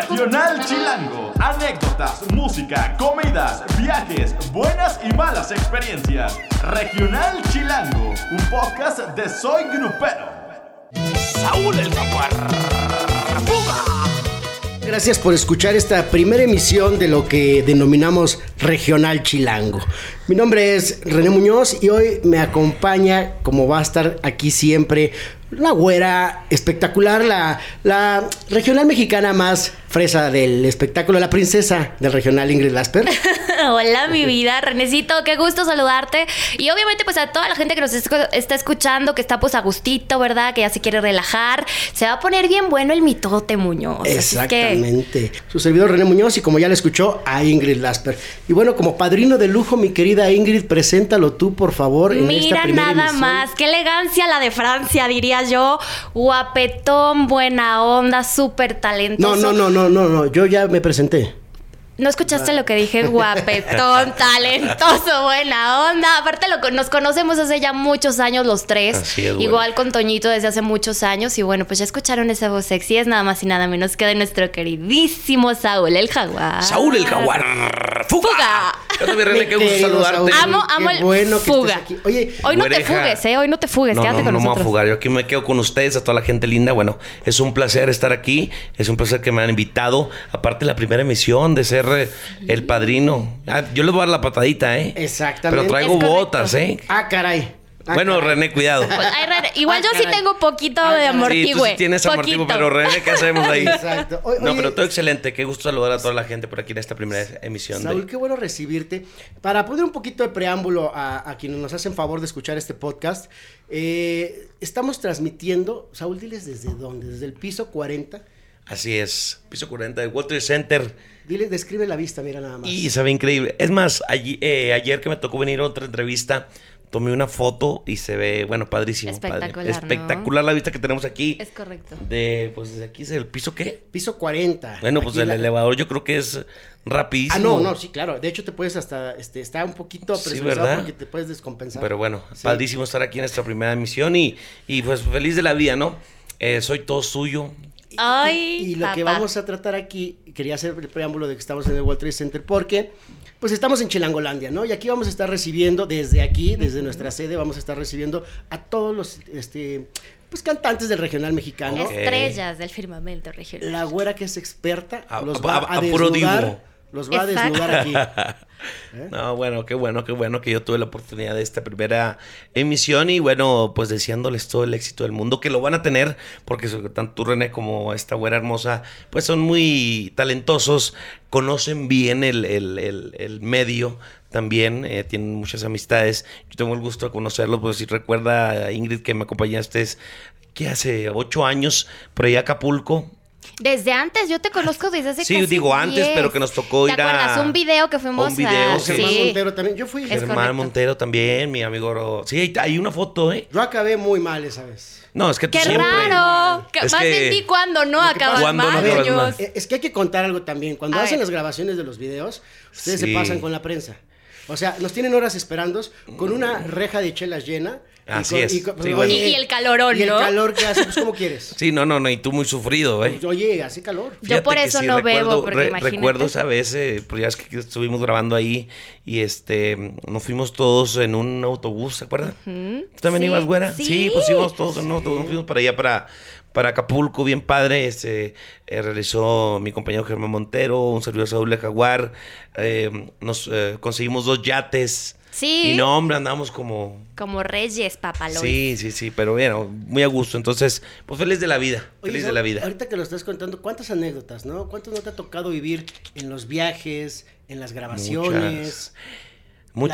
Regional Chilango. Anécdotas, música, comidas, viajes, buenas y malas experiencias. Regional Chilango, un podcast de Soy Grupero. Saúl el. Gracias por escuchar esta primera emisión de lo que denominamos Regional Chilango. Mi nombre es René Muñoz y hoy me acompaña, como va a estar aquí siempre, la güera espectacular, la, la regional mexicana más fresa del espectáculo, la princesa del regional Ingrid Lasper. Hola, mi vida, Renecito, qué gusto saludarte. Y obviamente, pues a toda la gente que nos está escuchando, que está pues a gustito, ¿verdad? Que ya se quiere relajar. Se va a poner bien bueno el mitote Muñoz. Exactamente. Su servidor René Muñoz y como ya le escuchó, a Ingrid Lasper. Y bueno, como padrino de lujo, mi querida Ingrid, preséntalo tú, por favor. En Mira nada más, qué elegancia la de Francia, diría yo, guapetón, buena onda, súper talentoso. No, no, no, no, no, no, yo ya me presenté. ¿No escuchaste lo que dije? Guapetón, talentoso, buena onda. Aparte, lo, nos conocemos hace ya muchos años los tres. Igual con Toñito desde hace muchos años. Y bueno, pues ya escucharon esa voz sexy. Es nada más y nada menos que de nuestro queridísimo Saúl el Jaguar. Saúl el Jaguar. ¡Fuga! Fuga. Qué gusto saludarte. Amo, amo el bueno fuga. Oye, hoy no te fugues, ¿eh? Hoy no te fugues. No, Quédate no, con no nosotros. me voy a fugar. Yo aquí me quedo con ustedes, a toda la gente linda. Bueno, es un placer estar aquí. Es un placer que me han invitado. Aparte, la primera emisión de ser el padrino. Ah, yo les voy a dar la patadita, ¿eh? Exactamente. Pero traigo botas, ¿eh? Ah, caray. Ah, bueno. René, cuidado. Pues, ay, René, igual Ah, yo sí tengo poquito Ah, de amortigüe. Sí, tú sí tienes amortiguo, Poquito. pero René, ¿qué hacemos ahí? Exacto. O- no, oye, pero todo excelente. Qué gusto saludar a toda la gente por aquí en esta primera emisión. Saúl, de... qué bueno recibirte. Para poner un poquito de preámbulo a, a quienes nos hacen favor de escuchar este podcast, eh, estamos transmitiendo, Saúl, diles desde dónde, desde el piso 40. Así es. Piso 40 de Water Center. Dile, describe la vista, mira nada más. Y se ve increíble. Es más, allí- eh, ayer que me tocó venir a otra entrevista, tomé una foto y se ve, bueno, padrísimo. padre. Espectacular, ¿no? Espectacular la vista que tenemos aquí. Es correcto. De, pues desde aquí es el piso qué? Piso 40. Bueno, pues Aquí el la- elevador yo creo que es rapidísimo. Ah, no, no, sí, claro. De hecho, te puedes hasta, este, está un poquito Sí, presurizado ¿verdad? porque te puedes descompensar. Pero bueno, Sí. padrísimo estar aquí en nuestra primera emisión y, y pues feliz de la vida, ¿no? Eh, soy todo suyo. Ay, Y lo que vamos a tratar aquí, quería hacer el preámbulo de que estamos en el World Trade Center porque pues estamos en Chilangolandia, ¿no? Y aquí vamos a estar recibiendo desde aquí, desde nuestra sede, vamos a estar recibiendo a todos los este pues cantantes del regional mexicano. Estrellas del firmamento regional. La güera que es experta A- los a- va a, a- desnudar. Los va a desnudar aquí. ¿Eh? No, bueno, qué bueno, qué bueno que yo tuve la oportunidad de esta primera emisión y bueno, pues deseándoles todo el éxito del mundo, que lo van a tener, porque tanto tú, René, como esta güera hermosa, pues son muy talentosos, conocen bien el, el- el- el medio también, eh, tienen muchas amistades. Yo tengo el gusto de conocerlos, pues si recuerda, Ingrid, que me acompañaste, que hace ocho años por ahí a Acapulco, Desde antes, yo te conozco desde hace Sí, casi digo antes, 10. pero que nos tocó ¿Te ir a- acuerdas? Un video que fuimos un video, a... sí. Germán Sí. Montero también, yo fui. Es Germán correcto. Montero también, mi amigo. Ro- Sí, hay, una foto, ¿eh? Yo acabé muy mal esa vez. No, es que tú ¡Qué siempre. raro! Es Más que- de ti cuando no no acabas mal. Eh, Es que hay que contar algo también. Cuando A hacen ver. las grabaciones de los videos, ustedes Sí. se pasan con la prensa. O sea, nos tienen horas esperando con una reja de chelas llena. y Así con- es. y con- Sí, oye, bueno. Y- y el calorón, Y el ¿no? calor que hace, pues, ¿cómo quieres? Sí, no, no, no, y tú muy sufrido, ¿eh? Pues, Oye, hace calor. Yo por eso no bebo, porque imagínate. Recuerdo esa vez, eh, pues ya es que estuvimos grabando ahí y este, nos fuimos todos en un autobús, ¿se acuerdan? ¿Tú también Sí, ibas, güera? sí. pues íbamos todos en un autobús, nos fuimos para allá, para, para Acapulco, bien padre, este, eh, realizó mi compañero Germán Montero, un servidor Saúl de Jaguar, eh, nos eh, conseguimos dos yates. Sí. Y no, hombre, andamos como... Como reyes, papalón. Sí, sí, sí, pero bueno, muy a gusto. Entonces, pues feliz de la vida, Oye, feliz de la vida. Ahorita que lo estás contando, ¿cuántas anécdotas, no? ¿Cuánto no te ha tocado vivir en los viajes, en las grabaciones? Muchas,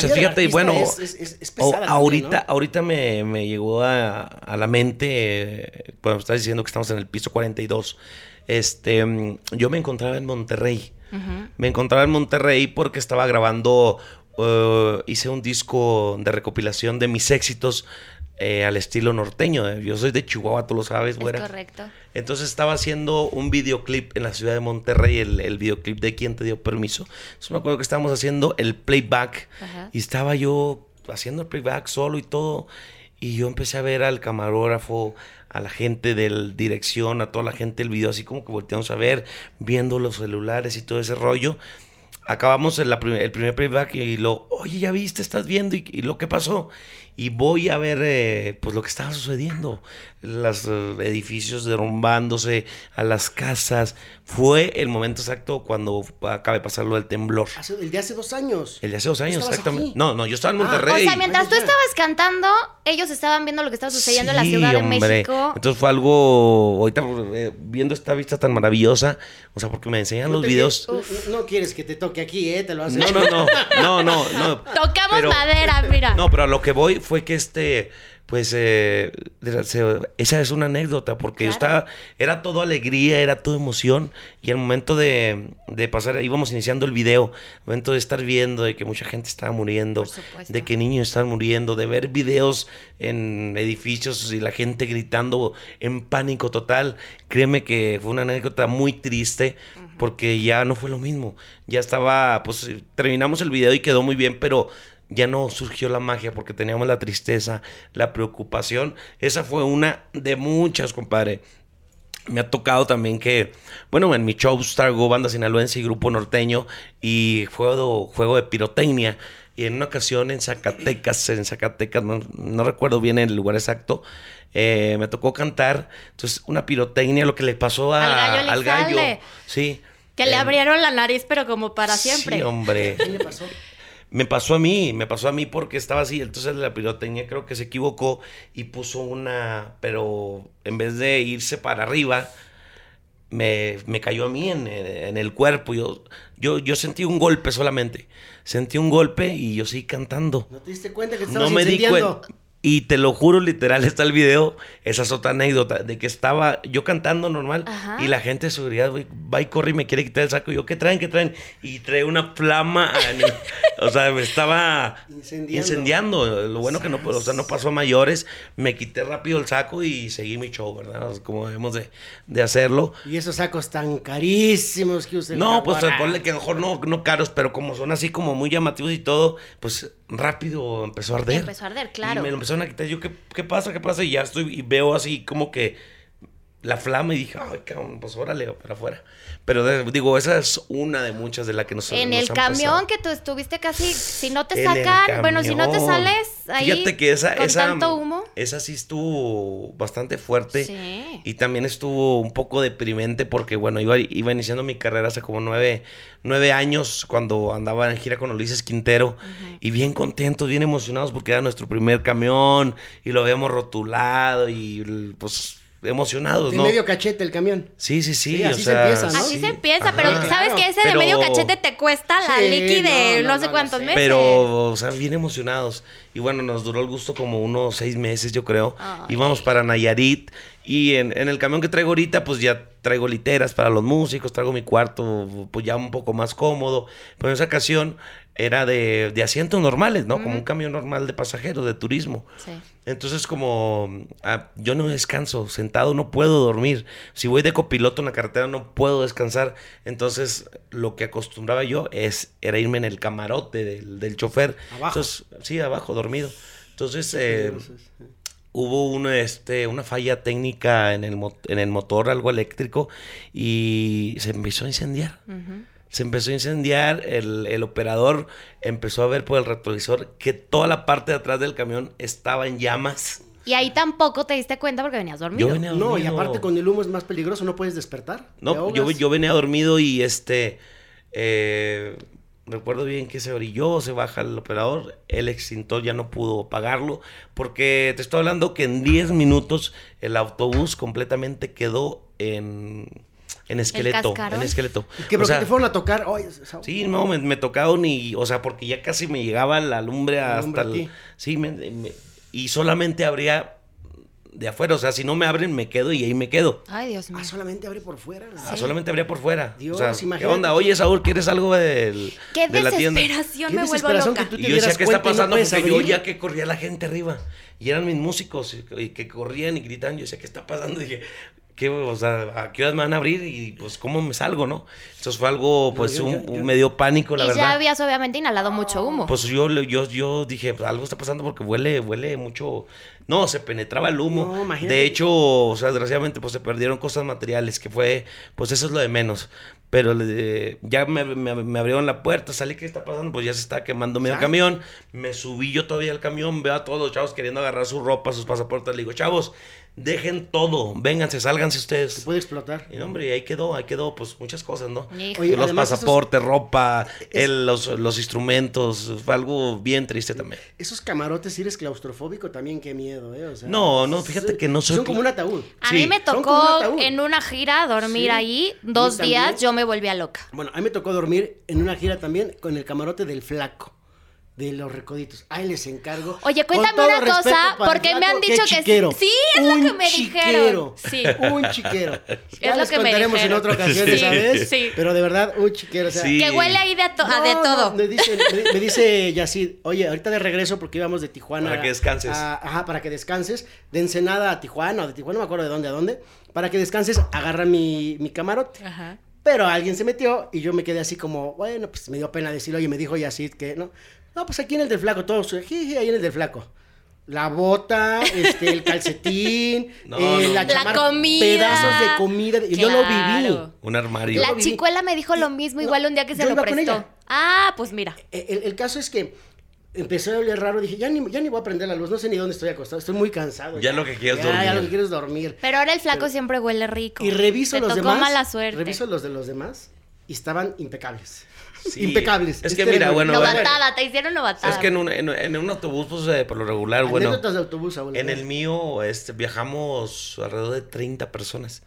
Del fíjate, y bueno, es- es- es- es o- pesada ahorita, también, ¿no? ahorita me, me llegó a, a la mente, eh, cuando estás diciendo que estamos en el piso 42, este, yo me encontraba en Monterrey. Me encontraba en Monterrey porque estaba grabando, eh, hice un disco de recopilación de mis éxitos eh, al estilo norteño. Yo soy de Chihuahua, tú lo sabes, Es güera. correcto. Entonces estaba haciendo un videoclip en la ciudad de Monterrey, el, el videoclip de quién te dio permiso. Entonces me acuerdo que estábamos haciendo el playback Ajá. y estaba yo haciendo el playback solo y todo. Y yo empecé a ver al camarógrafo, a la gente del dirección, a toda la gente del video, así como que volteamos a ver, viendo los celulares y todo ese rollo. Acabamos el, el primer playback y lo, oye, ya viste, estás viendo y, y lo que pasó y voy a ver eh, pues lo que estaba sucediendo los eh, edificios derrumbándose a las casas. Fue el momento exacto cuando acaba de pasar lo del temblor. El de hace dos años. El de hace dos años exactamente. no no yo estaba en ah, Monterrey o sea mientras tú estabas cantando ellos estaban viendo lo que estaba sucediendo en la ciudad de México. Entonces fue algo ahorita eh, viendo esta vista tan maravillosa o sea porque me enseñan los videos. no, quieres que te toque aquí eh te lo hacen. No no no no no no. Tocamos madera mira. no pero a lo que voy fue que este, pues, eh, esa es una anécdota, porque yo estaba, era todo alegría, era todo emoción, y al momento de, de, pasar, íbamos iniciando el video, al momento de estar viendo de que mucha gente estaba muriendo, de que niños estaban muriendo, de ver videos en edificios y la gente gritando en pánico total, créeme que fue una anécdota muy triste, porque ya no fue lo mismo, ya estaba, pues, terminamos el video y quedó muy bien, pero ya no surgió la magia porque teníamos la tristeza, la preocupación. Esa fue una de muchas, compadre. Me ha tocado también que, bueno, en mi show Star Go, banda sinaloense y grupo norteño y juego, juego de pirotecnia. Y en una ocasión en Zacatecas, en Zacatecas, no, recuerdo bien el lugar exacto, eh, me tocó cantar. Entonces, una pirotecnia, lo que le pasó a, al gallo. Sí. Que le abrieron la nariz, pero como para siempre. Sí, hombre. ¿Qué le pasó? Me pasó a mí, me pasó a mí porque estaba así. Entonces la pirotecnia creo que se equivocó y puso una, pero en vez de irse para arriba, me, cayó a mí en, el cuerpo. Yo, yo, yo sentí un golpe solamente. Sentí un golpe y yo seguí cantando. ¿No te diste cuenta que estabas no me di cuenta. Y te lo juro, literal, está el video. Esa es otra anécdota de que estaba yo cantando normal y la gente de seguridad va y corre y me quiere quitar el saco. Y yo, ¿qué traen? ¿Qué traen? Y trae una flama. o sea, me estaba incendiando. Lo bueno que no, o sea, no pasó a mayores. Me quité rápido el saco y seguí mi show, ¿verdad? como debemos de, hacerlo. Y esos sacos tan carísimos que usted. No, pues ponle que mejor no, no caros, pero como son así como muy llamativos y todo, pues rápido empezó a arder. Empezó a arder, claro. Y me lo empezaron a quitar. Yo, ¿qué, ¿qué pasa? ¿Qué pasa? Y ya estoy, y veo así como que la flama y dije, ay, cabrón, pues órale, para afuera. Pero digo, esa es una de muchas de las que nos En el camión que tú estuviste casi, si no te sacan, bueno, si no te sales ahí Fíjate que esa, con esa, tanto humo. esa sí estuvo bastante fuerte. Sí. Y también estuvo un poco deprimente porque, bueno, iba, iba iniciando mi carrera hace como nueve, nueve años cuando andaba en gira con Ulises Quintero. Y bien contentos, bien emocionados porque era nuestro primer camión y lo habíamos rotulado y pues emocionados, de medio cachete el camión. Sí, sí, sí. así se empieza, ¿no? Así se empieza, pero sabes que ese de medio cachete te cuesta la liqui de no, sé cuántos meses. Pero, o sea, bien emocionados. Y bueno, nos duró el gusto como unos seis meses, yo creo. Íbamos para Nayarit. Y en, en, el camión que traigo ahorita, pues ya traigo literas para los músicos, traigo mi cuarto, pues ya un poco más cómodo. Pero en esa ocasión era de, de asientos normales, ¿no? Como un camión normal de pasajeros, de turismo. Sí. Entonces, como ah, yo no descanso, sentado no puedo dormir. Si voy de copiloto en la carretera no puedo descansar. Entonces, lo que acostumbraba yo es, era irme en el camarote del, del chofer. Abajo. sí, abajo, dormido. Entonces, eh, hubo una, este, una falla técnica en el, en el motor, algo eléctrico, y se empezó a incendiar se empezó a incendiar, el, operador empezó a ver por el retrovisor que toda la parte de atrás del camión estaba en llamas. Y ahí tampoco te diste cuenta porque venías dormido. Yo venía dormido. No, y aparte con el humo es más peligroso, no puedes despertar. No, yo, yo, venía dormido y este... Eh, recuerdo bien que se orilló, se baja el operador, el extintor ya no pudo pagarlo, porque te estoy hablando que en 10 minutos el autobús completamente quedó en en esqueleto. en esqueleto. ¿Qué, porque te fueron a tocar? sí, no, me, me, tocaron y, o sea, porque ya casi me llegaba la lumbre hasta el, Sí, y solamente abría de afuera, o sea, si no me abren me quedo y ahí me quedo. Ay, Dios mío. Ah, solamente abre por fuera. Ah, solamente abría por fuera. Dios, o sea, ¿qué onda? Oye, Saúl, ¿quieres algo del, ¿Qué de la tienda? desesperación me vuelvo loca. y yo decía, ¿qué está pasando? porque yo ya que corría la gente arriba y eran mis músicos y, que corrían y gritaban, yo decía, ¿qué está pasando? Y dije, ¿qué, o sea, ¿a qué horas me van a abrir? Y pues, ¿cómo me salgo, no? Entonces fue algo, pues, un, medio pánico, la y verdad. ya habías obviamente inhalado mucho humo. Pues yo, yo, yo dije, pues, algo está pasando porque huele, huele mucho. No, se penetraba el humo. de hecho, o sea, desgraciadamente, pues se perdieron cosas materiales, que fue, pues eso es lo de menos. Pero ya me, me, abrieron la puerta, salí, ¿qué está pasando? Pues ya se está quemando medio camión. Me subí yo todavía al camión, veo a todos los chavos queriendo agarrar su ropa, sus pasaportes. Le digo, chavos, dejen todo, vénganse, sálganse ustedes. Se puede explotar. Y hombre, ahí quedó, ahí quedó, pues muchas cosas, ¿no? los pasaportes, ropa, los, los, instrumentos, fue algo bien triste también. Esos camarotes, si eres claustrofóbico, también qué miedo, ¿eh? no, no, fíjate que no soy. Son como un ataúd. A mí me tocó en una gira dormir ahí dos días, yo me volvía loca. Bueno, a mí me tocó dormir en una gira también con el camarote del flaco de los recoditos. Ahí les encargo. Oye, cuéntame una cosa, porque me han dicho que, sí. es lo que me dijeron. Sí. Un chiquero. Ya es lo que me dijeron. en otra ocasión, sí, ¿sabes? Sí. Pero de verdad, un chiquero. O sea, Que huele ahí de, a de todo. me, dice, me, dice Yacid, oye, ahorita de regreso, porque íbamos de Tijuana. Para que descanses. ajá, para que descanses. De Ensenada a Tijuana, o de Tijuana, no me acuerdo de dónde a dónde. Para que descanses, agarra mi, mi camarote. Ajá. Pero alguien se metió y yo me quedé así como, bueno, pues me dio pena decirlo. Oye, me dijo Yacid que, ¿no? No, pues aquí en el del flaco, todos, ahí en el del flaco. La bota, este, el calcetín, eh, la, comida. Pedazos de comida. Yo lo viví. Un armario. La chicuela me dijo lo mismo, igual un día que se lo prestó. Ah, pues mira. E, el, caso es que empecé a oler raro, dije, ya ni, ya ni voy a prender la luz, no sé ni dónde estoy acostado, estoy muy cansado. Ya, lo que quieres dormir. Ya lo que quieres dormir. Pero ahora el flaco siempre huele rico. Y reviso los demás. mala suerte. Reviso los de los demás y estaban impecables. Impecables. Es que mira, bueno. Novatada, te hicieron novatada. Es que en un, en, un autobús, pues, eh, por lo regular, bueno. de autobús, En el mío, este, viajamos alrededor de 30 personas.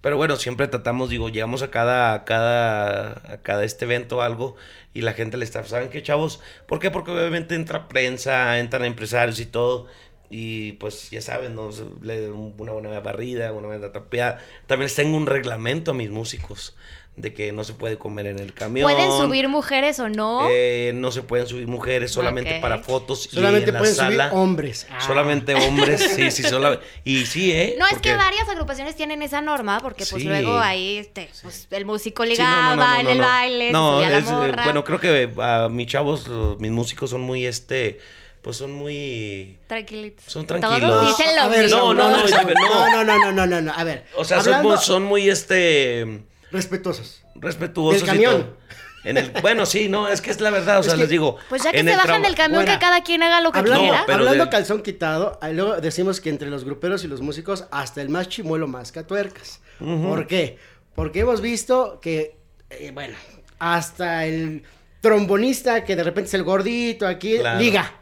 Pero bueno, siempre tratamos, digo, llegamos a cada, a cada, a cada este evento algo y la gente le está, ¿saben qué, chavos? ¿Por qué? Porque obviamente entra prensa, entran empresarios y todo. Y pues ya saben, ¿no? una buena barrida, una buena trapeada. También les tengo un reglamento a mis músicos de que no se puede comer en el camión. ¿Pueden subir mujeres o no? Eh, no se pueden subir mujeres, solamente para fotos solamente y en pueden la subir hombres. Ah. Solamente hombres, sí, sí, solamente. Y sí, ¿eh? No, es que varias agrupaciones tienen esa norma, porque pues luego ahí este, pues, el músico ligaba en el baile, no, es, eh, bueno, creo que a mis chavos, mis músicos son muy este pues son muy tranquilitos. Son tranquilos. Todos dicen lo mismo. No, no, no, no, no, no, no, no, a ver. O sea, son, son muy este Respetuosos. Respetuosos. Del camión. En el, bueno, sí, no, es que es la verdad, o sea, les digo. Pues ya que se bajan del camión, que cada quien haga lo que quiera. hablando calzón quitado, luego decimos que entre los gruperos y los músicos, hasta el más chimuelo más tuercas. ¿Por qué? Porque hemos visto que, eh, bueno, hasta el trombonista que de repente es el gordito aquí, liga.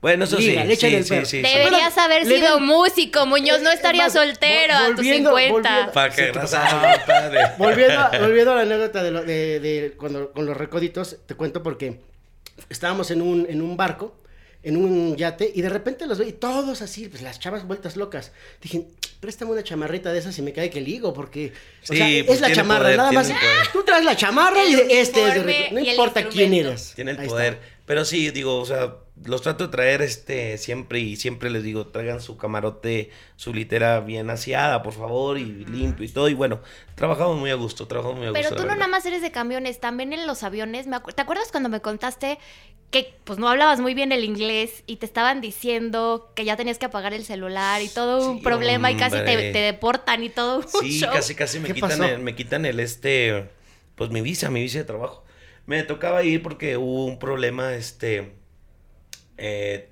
Bueno, eso sí, sí, sí, sí, Deberías haber sido músico, Muñoz, no estaría soltero a tus 50. Para que volviendo, volviendo a la anécdota de, de, cuando, con los recoditos, te cuento porque estábamos en un, en un barco, en un yate, y de repente los veo, y todos así, pues las chavas vueltas locas. Dije, préstame una chamarrita de esas y me cae que ligo, porque o sea, es pues la chamarra, nada más. Tú traes la chamarra y este es de No importa quién eres. Tiene el poder. Pero sí, digo, o sea los trato de traer este siempre y siempre les digo, traigan su camarote, su litera bien aseada, por favor, y limpio y todo. Y bueno, trabajamos muy a gusto, trabajamos muy a gusto. Pero tú no nada más eres de camiones, también en los aviones. Me ¿Te acuerdas cuando me contaste que pues no hablabas muy bien el inglés y te estaban diciendo que ya tenías que apagar el celular y todo un problema y casi te, deportan y todo Sí, casi casi me quitan el, me quitan el este pues mi visa, mi visa de trabajo. Me tocaba ir porque hubo un problema este eh,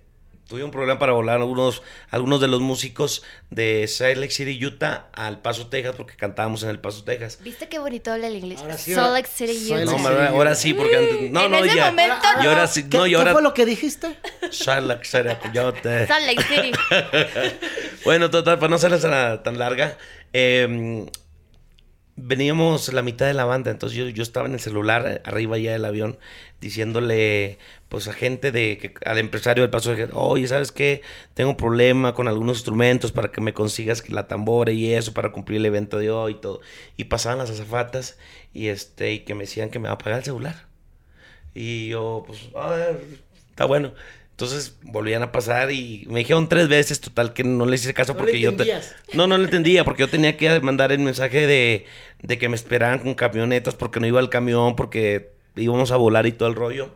tuve un problema para volar algunos, algunos de los músicos de Salt Lake City, Utah, al Paso, Texas, porque cantábamos en el Paso, Texas. ¿Viste qué bonito habla el inglés? Salt Lake City, Utah. No, ahora sí, porque antes, no, no, ya. Momento, y ahora sí, no, ¿Qué, ahora, fue lo que dijiste? Salt Lake City, Utah. Salt Lake City. bueno, total, para no ser tan larga, eh, veníamos la mitad de la banda, entonces yo, yo estaba en el celular arriba ya del avión diciéndole pues a gente de que al empresario del paso de oye sabes qué tengo un problema con algunos instrumentos para que me consigas la tambora y eso para cumplir el evento de hoy y todo y pasaban las azafatas y este y que me decían que me va a pagar el celular. Y yo pues está bueno Entonces volvían a pasar y me dijeron tres veces, total, que no les hice caso porque yo... No, no lo entendía, porque yo tenía que mandar el mensaje de, de que me esperaran con camionetas porque no iba al camión, porque íbamos a volar y todo el rollo.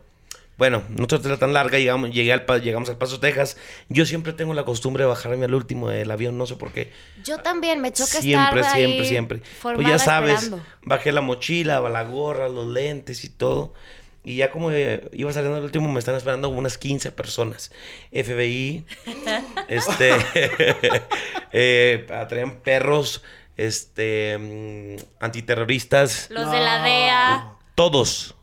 Bueno, no era tan larga, llegamos, llegué al, llegamos al Paso, Texas. Yo siempre tengo la costumbre de bajarme al último del avión, no sé por qué. Yo también, me choca siempre, estar Siempre, siempre, siempre. Pues ya sabes, bajé la mochila, la gorra, los lentes y todo. Y ya como iba saliendo el último, me están esperando unas 15 personas. FBI, este, eh, traían perros, este, mm, antiterroristas. Los de la DEA. Todos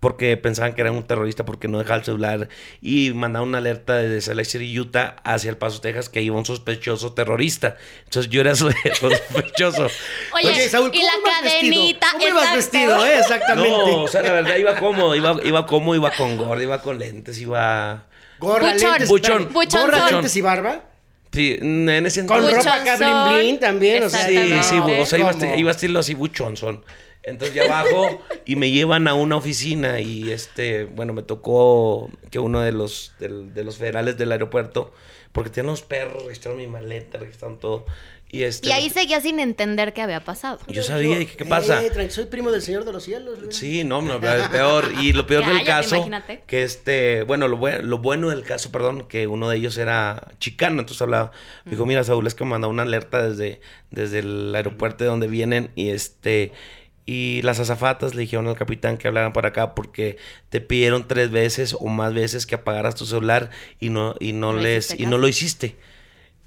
porque pensaban que era un terrorista porque no dejaba el celular y mandaron una alerta desde Salt Lake Utah hacia El Paso, Texas, que iba un sospechoso terrorista. Entonces yo era sospechoso. Oye, Saúl, y la cadenita. ¿Cómo ibas vestido? Eh? Exactamente. No, o sea, la verdad iba cómodo, iba, iba cómodo, iba con gorra, iba con lentes, iba... Gorra, buchón, lentes, buchón. buchón. Gorra, lentes y barba. Sí, en ese Con ropa acá blin blin también, o sea. Sí, sí, o sea, iba, iba a estilo así buchonzón. Entonces ya bajo y me llevan a una oficina y este, bueno, me tocó que uno de los, de, los federales del aeropuerto, porque tienen los perros, registraron mi maleta, registraron todo. Y, este, y ahí seguía sin entender qué había pasado. Yo sabía, dije, ¿qué pasa? Eh, soy primo del Señor de los Cielos. Sí, no, no, peor. Y lo peor del caso, que este, bueno, lo, lo bueno del caso, perdón, que uno de ellos era chicano, entonces hablaba, me dijo, mira, Saúl, es que me mandó una alerta desde, desde el aeropuerto de donde vienen y este y las azafatas le dijeron al capitán que hablaran para acá porque te pidieron tres veces o más veces que apagaras tu celular y no, y no, les, y no lo hiciste.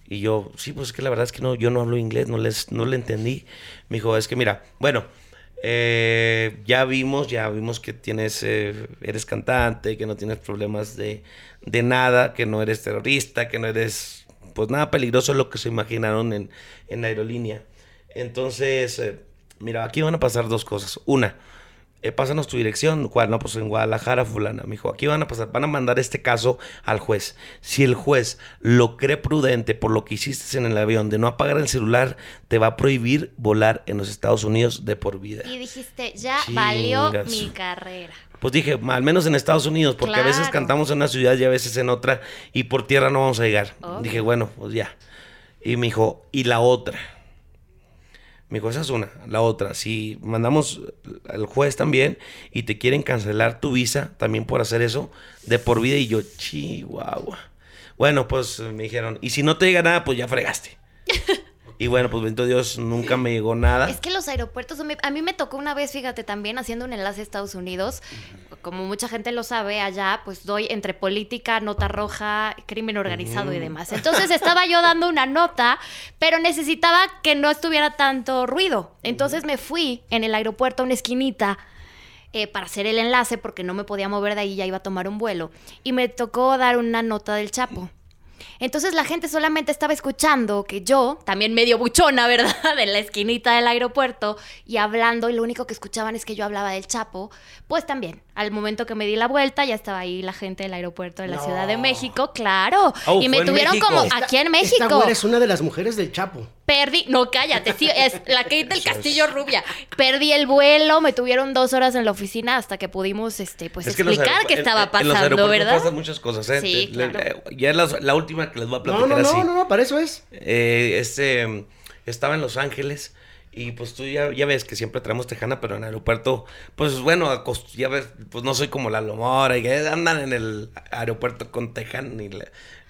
Y yo, sí, pues es que la verdad es que no, yo no hablo inglés, no les, no le entendí. Me dijo, es que mira, bueno, eh, ya vimos, ya vimos que tienes, eh, eres cantante, que no tienes problemas de, de, nada, que no eres terrorista, que no eres, pues nada peligroso lo que se imaginaron en, en la aerolínea. Entonces, eh, mira, aquí van a pasar dos cosas. Una, eh, pásanos tu dirección. ¿Cuál? No, pues en Guadalajara, fulana. Me dijo, aquí van a pasar, van a mandar este caso al juez. Si el juez lo cree prudente por lo que hiciste en el avión de no apagar el celular, te va a prohibir volar en los Estados Unidos de por vida. Y dijiste, ya valió mi carrera. Pues dije, al menos en Estados Unidos, porque a veces cantamos en una ciudad y a veces en otra, y por tierra no vamos a llegar. Dije, bueno, pues ya. Y me dijo, y la otra me dijo, esa es una. La otra, si mandamos al juez también y te quieren cancelar tu visa también por hacer eso, de por vida. Y yo, chihuahua. Bueno, pues me dijeron, y si no te llega nada, pues ya fregaste. Y bueno, pues bendito Dios, nunca me llegó nada. Es que los aeropuertos, a mí me tocó una vez, fíjate, también haciendo un enlace a Estados Unidos, como mucha gente lo sabe, allá pues doy entre política, nota roja, crimen organizado y demás. Entonces estaba yo dando una nota, pero necesitaba que no estuviera tanto ruido. Entonces me fui en el aeropuerto a una esquinita. Eh, para hacer el enlace porque no me podía mover de ahí, ya iba a tomar un vuelo. Y me tocó dar una nota del Chapo. Entonces la gente solamente estaba escuchando que yo, también medio buchona, ¿verdad? En la esquinita del aeropuerto y hablando y lo único que escuchaban es que yo hablaba del Chapo, pues también, al momento que me di la vuelta ya estaba ahí la gente del aeropuerto de la Ciudad de México, claro. Oh, y me tuvieron como aquí en México. Esta es una de las mujeres del Chapo. Perdí, no cállate, sí, es la que del Castillo Rubia. Perdí el vuelo, me tuvieron dos horas en la oficina hasta que pudimos, este, pues explicar qué estaba pasando, en ¿verdad? Pasan muchas cosas, ¿eh? Sí, claro. Ya es la, última que les voy a platicar no, no, así. No, no, no, para eso es. Eh, este, estaba en Los Ángeles y pues tú ya, ya ves que siempre traemos tejana, pero en el aeropuerto, pues bueno, ya ves, pues no soy como la Lomora, y que andan en el aeropuerto con tejana. Y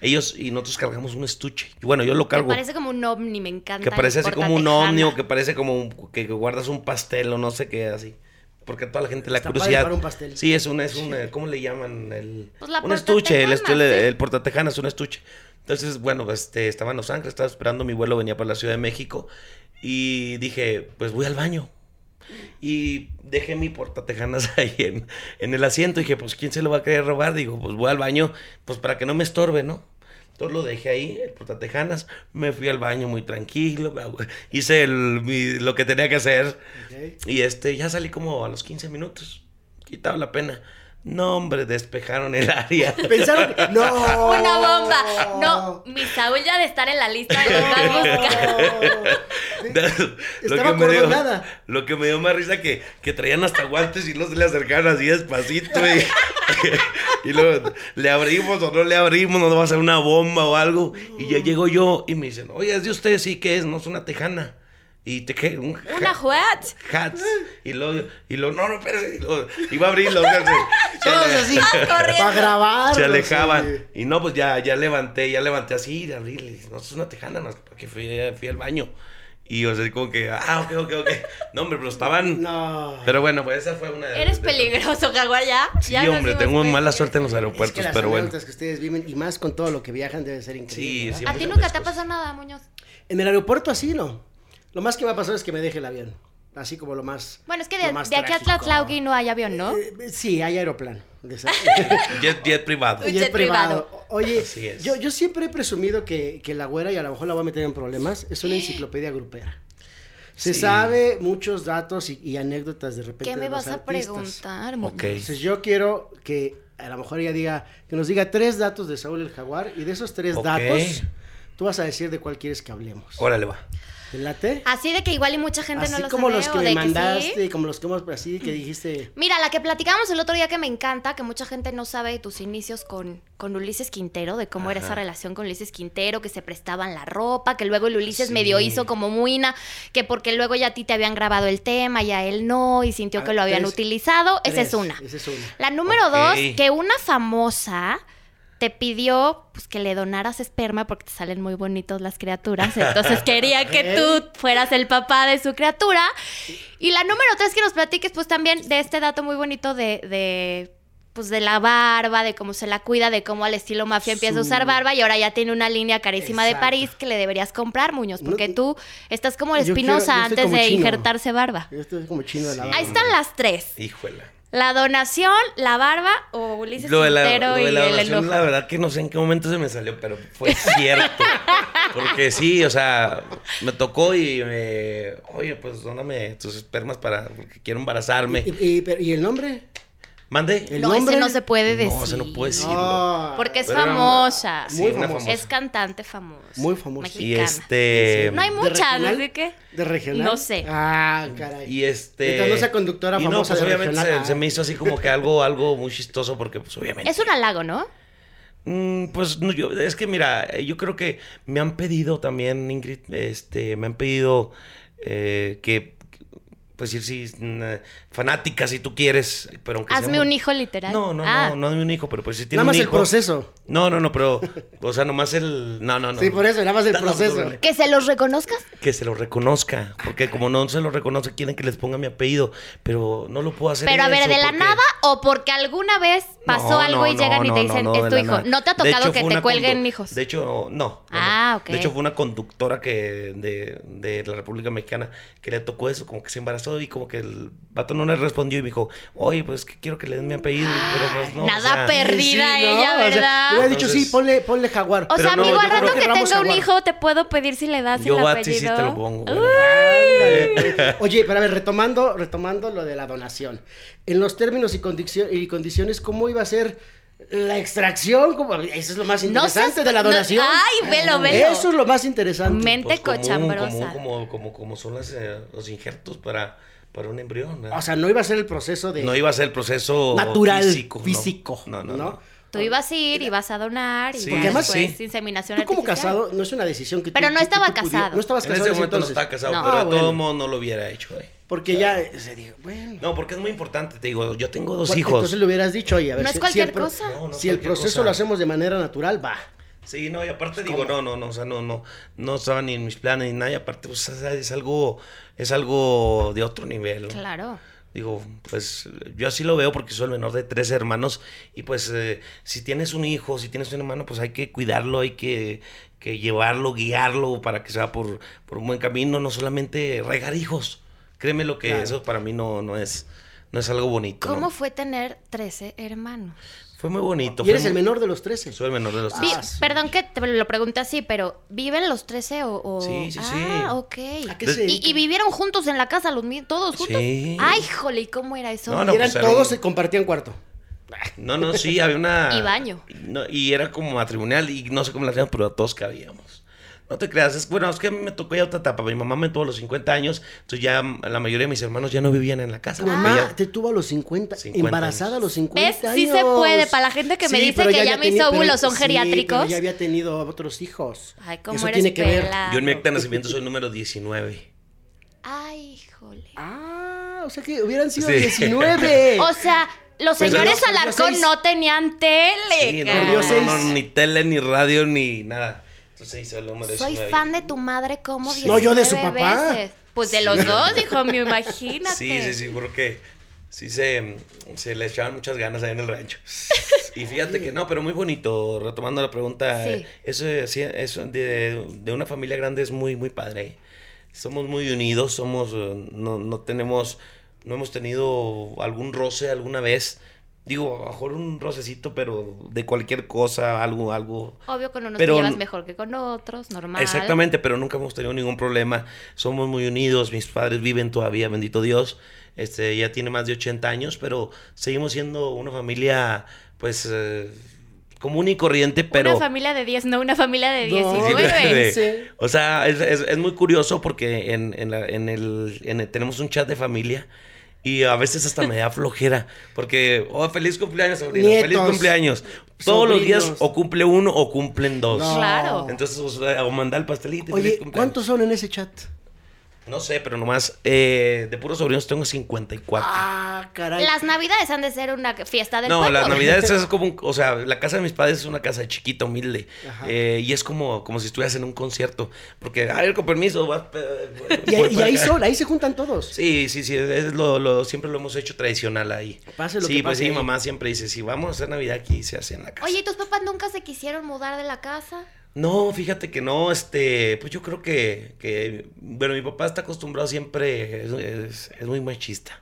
ellos y nosotros cargamos un estuche. Y bueno, yo lo cargo. Que parece como un ovni, me encanta. Que parece así como un ovni o que parece como que guardas un pastel o no sé qué, así. Porque toda la gente la curiosidad. un pastel. Sí, es un, es un, ¿cómo le llaman? El, pues un estuche, el, el, el portatejana es un estuche. Entonces, bueno, este, estaba en Los Ángeles, estaba esperando mi vuelo, venía para la Ciudad de México y dije, pues voy al baño. Y dejé mi portatejanas ahí en, en el asiento. Y dije, pues ¿quién se lo va a querer robar? Digo, pues voy al baño, pues para que no me estorbe, ¿no? Entonces lo dejé ahí, el portatejanas, me fui al baño muy tranquilo, hice lo que tenía que hacer. Y este, ya salí como a los 15 minutos, quitaba la pena. No, hombre, despejaron el área. Pensaron que... ¡No! Una bomba. No, mi Saúl ya de estar en la lista de los más Estaba lo, que me dio, nada. lo que me dio más risa que, que traían hasta guantes y no se le acercaron así despacito. Y, y luego, ¿le abrimos o no le abrimos? ¿Nos va a hacer una bomba o algo? Y ya llego yo y me dicen, oye, es de ustedes, sí, ¿qué es? No es una tejana. Y te qué un Una hat. Hats. Y luego, y lo, no, no, espérate. Y iba a abrirlo. Todos así. Para grabar. Se alejaban. Y no, pues ya, ya levanté, ya levanté así de abrirle. No, es una tejana, no, porque fui, fui al baño. Y yo así como que, ah, ok, ok, ok. No, hombre, pero estaban. No. Pero bueno, pues esa fue una de Eres peligroso, Jaguar, ya. Sí, ya hombre, tengo mala suerte en los aeropuertos, es que pero bueno. que ustedes viven y más con todo lo que viajan debe ser increíble. Sí, sí. ¿A ti nunca te ha pasado nada, Muñoz? En el aeropuerto así no. Lo más que me ha pasado es que me deje el avión. Así como lo más. Bueno, es que de, aquí a Tlatlauqui no hay avión, ¿no? Eh, eh, sí, hay aeroplano. jet, jet, privado. Jet, privado. Oye, yo, yo siempre he presumido que, que, la güera, y a lo mejor la voy a meter en problemas, es una enciclopedia grupera. Se sabe muchos datos y, anécdotas de repente. ¿Qué me vas a preguntar, okay. Entonces yo quiero que a lo mejor ella diga, que nos diga tres datos de Saúl el Jaguar y de esos tres datos, tú vas a decir de cuál quieres que hablemos. Órale, va. Así de que igual y mucha gente no lo como sabe. Los que me mandaste, como los que hemos así que dijiste. Mira, la que platicamos el otro día que me encanta, que mucha gente no sabe de tus inicios con, con Ulises Quintero, de cómo era esa relación con Ulises Quintero, que se prestaban la ropa, que luego el Ulises medio hizo como muina, que porque luego ya a ti te habían grabado el tema y a él no, y sintió ah, que lo habían utilizado. esa, es una. La número dos, que una famosa te pidió pues que le donaras esperma porque te salen muy bonitos las criaturas. Entonces quería que tú fueras el papá de su criatura. Y la número tres que nos platiques pues también de este dato muy bonito de, de pues de la barba, de cómo se la cuida, de cómo al estilo mafia empieza a usar barba y ahora ya tiene una línea carísima de París que le deberías comprar, Muñoz, porque tú estás como espinosa antes de injertarse barba. Yo estoy como chino de la barba. Ahí están las tres. Híjole. La donación, la barba o Ulises lo de la, lo de la donación, La verdad que no sé en qué momento se me salió, pero fue cierto. Porque sí, o sea, me tocó y me... Oye, pues dóname tus espermas para... Porque quiero embarazarme. ¿Y, y, y el nombre? ¿Mande? ¿El no, nombre? ese no se puede decir. No, ese no puede decirlo. No. Porque es famosa. muy famosa. Es cantante famosa. Muy famosa. Mexicana. Y este... No hay muchas, ¿de qué? ¿De regional? No sé. Ah, caray. Y este... Mientras no sea conductora y famosa no, pues de obviamente se, se, me hizo así como que algo, algo muy chistoso porque pues obviamente... Es un halago, ¿no? Mm, pues no, yo, es que mira, yo creo que me han pedido también, Ingrid, este, me han pedido eh, que pues decir, sí, fanática si tú quieres, pero aunque Hazme un hijo literal. No, no, ah. no, no hazme un hijo, pero pues si tiene nada un más el proceso. No, no, no, pero, o sea, nomás el, no, no, no. Sí, por eso, nada más el proceso. ¿Que se los reconozcas? Que se lo reconozca, porque como no se lo reconoce, quieren que les ponga mi apellido, pero no lo puedo hacer Pero a ver, ¿de la nada o porque alguna vez pasó algo y llegan y te dicen, es tu hijo? ¿No te ha tocado que te cuelguen hijos? De hecho, no. Ah, ok. De hecho, fue una conductora que de, de la República Mexicana que le tocó eso, como que se embarazó y como que el vato no le respondió y me dijo, oye, pues que quiero que le den mi apellido, pero pues no. Nada perdida ella, ¿verdad? le hubiera dicho, sí, ponle, ponle jaguar. O sea, amigo, al rato que, tenga un hijo, te puedo pedir si le das yo el apellido. Yo sí te lo pongo. Oye, para ver, retomando, retomando lo de la donación. En los términos y, y condiciones, ¿cómo iba a ser la extracción, como, eso es lo más interesante de la donación. ay, velo, velo. Eso es lo más interesante. Mente pues cochambrosa. Como, como, como, son las, eh, los injertos para para un embrión. O sea, no iba a ser el proceso de... No iba a ser el proceso natural, físico. físico no, no, no, Tú ibas a ir y vas a donar y porque además sí. inseminación Tú como casado no es una decisión que Pero no estaba casado. No estabas casado. En ese momento no estaba casado, pero de todo modo no lo hubiera hecho. Eh. Porque ya se dijo, bueno. No, porque es muy importante, te digo, yo tengo dos hijos. Entonces le hubieras dicho, oye, a ver, no si, es cualquier si el, cosa. si el proceso lo hacemos de manera natural, va. Sí, no, y aparte digo, no, no, no, o sea, no, no, no estaba ni en mis planes ni nada, y aparte, pues, es algo, es algo de otro nivel. Claro. Digo, pues yo así lo veo porque soy el menor de tres hermanos y pues eh, si tienes un hijo, si tienes un hermano, pues hay que cuidarlo, hay que, que llevarlo, guiarlo para que sea por, por un buen camino, no solamente regar hijos. Créeme lo que eso para mí no, no, es, no es algo bonito. ¿Cómo fue tener 13 hermanos? Fue muy bonito. ¿Y eres el menor de los 13? Soy el menor de los 13. perdón que te lo pregunte así, pero ¿viven los 13 o...? Sí, sí, sí. Ah, ok. ¿Y, vivieron juntos en la casa, los todos juntos? Sí. Ay, jole, ¿y cómo era eso? No, no, ¿Y eran pues todos se compartían cuarto? No, no, sí, había una... y baño. y era como matrimonial y no sé cómo la hacíamos, pero todos cabíamos. No te creas, es, bueno, es que a mí me tocó ya otra etapa. Mi mamá me tuvo a los 50 años, entonces ya la mayoría de mis hermanos ya no vivían en la casa. Tu mamá te tuvo a los 50, embarazada a los 50 años. Sí se puede, para la gente que me dice que ya, mis óvulos son geriátricos. ya había tenido otros hijos. Ay, cómo Eso eres tiene que ver. Yo en mi acta de nacimiento soy número 19. Ay, híjole. Ah, o sea que hubieran sido 19. o sea, los señores Alarcón no tenían tele. no, no, ni tele, ni radio, ni nada. Soy fan de tu madre como No, yo de su papá. Pues de los dos, dijo, me imagínate. Sí, sí, sí, porque sí se, se le echaban muchas ganas ahí en el rancho. Y fíjate que no, pero muy bonito, retomando la pregunta, eso, eso de, de, una familia grande es muy, muy padre. Somos muy unidos, somos, no, no tenemos, no hemos tenido algún roce alguna vez Digo, a lo mejor un rocecito, pero de cualquier cosa, algo, algo. Obvio con unos te llevas mejor que con otros, normal. Exactamente, pero nunca hemos tenido ningún problema. Somos muy unidos, mis padres viven todavía, bendito Dios. Este, ya tiene más de 80 años, pero seguimos siendo una familia, pues, eh, común y corriente, pero... Una familia de 10, no una familia de 19. O sea, es, es, muy curioso porque en, en, la, en, el, en tenemos un chat de familia y a veces hasta me da flojera. Porque, oh, feliz cumpleaños, sobrino. feliz cumpleaños. Todos los días o cumple uno o cumplen dos. Claro. Entonces, o, mandar el pastelito. Oye, ¿cuántos son en ese chat? No sé, pero nomás eh, de puros sobrinos tengo 54. Ah, caray. Las navidades han de ser una fiesta del No, las navidades es como, o sea, la casa de mis padres es una casa chiquita, humilde. Eh, y es como, como si estuvieras en un concierto. Porque, a ver, con permiso, vas, Y, ahí son, ahí se juntan todos. Sí, sí, sí, es lo, siempre lo hemos hecho tradicional ahí. Pase lo sí, pues sí, mamá siempre dice, si vamos a hacer Navidad aquí, se hace en la casa. Oye, ¿y tus papás nunca se quisieron mudar de la casa? No, fíjate que no, este, pues yo creo que, que bueno, mi papá está acostumbrado siempre, es, es, muy machista.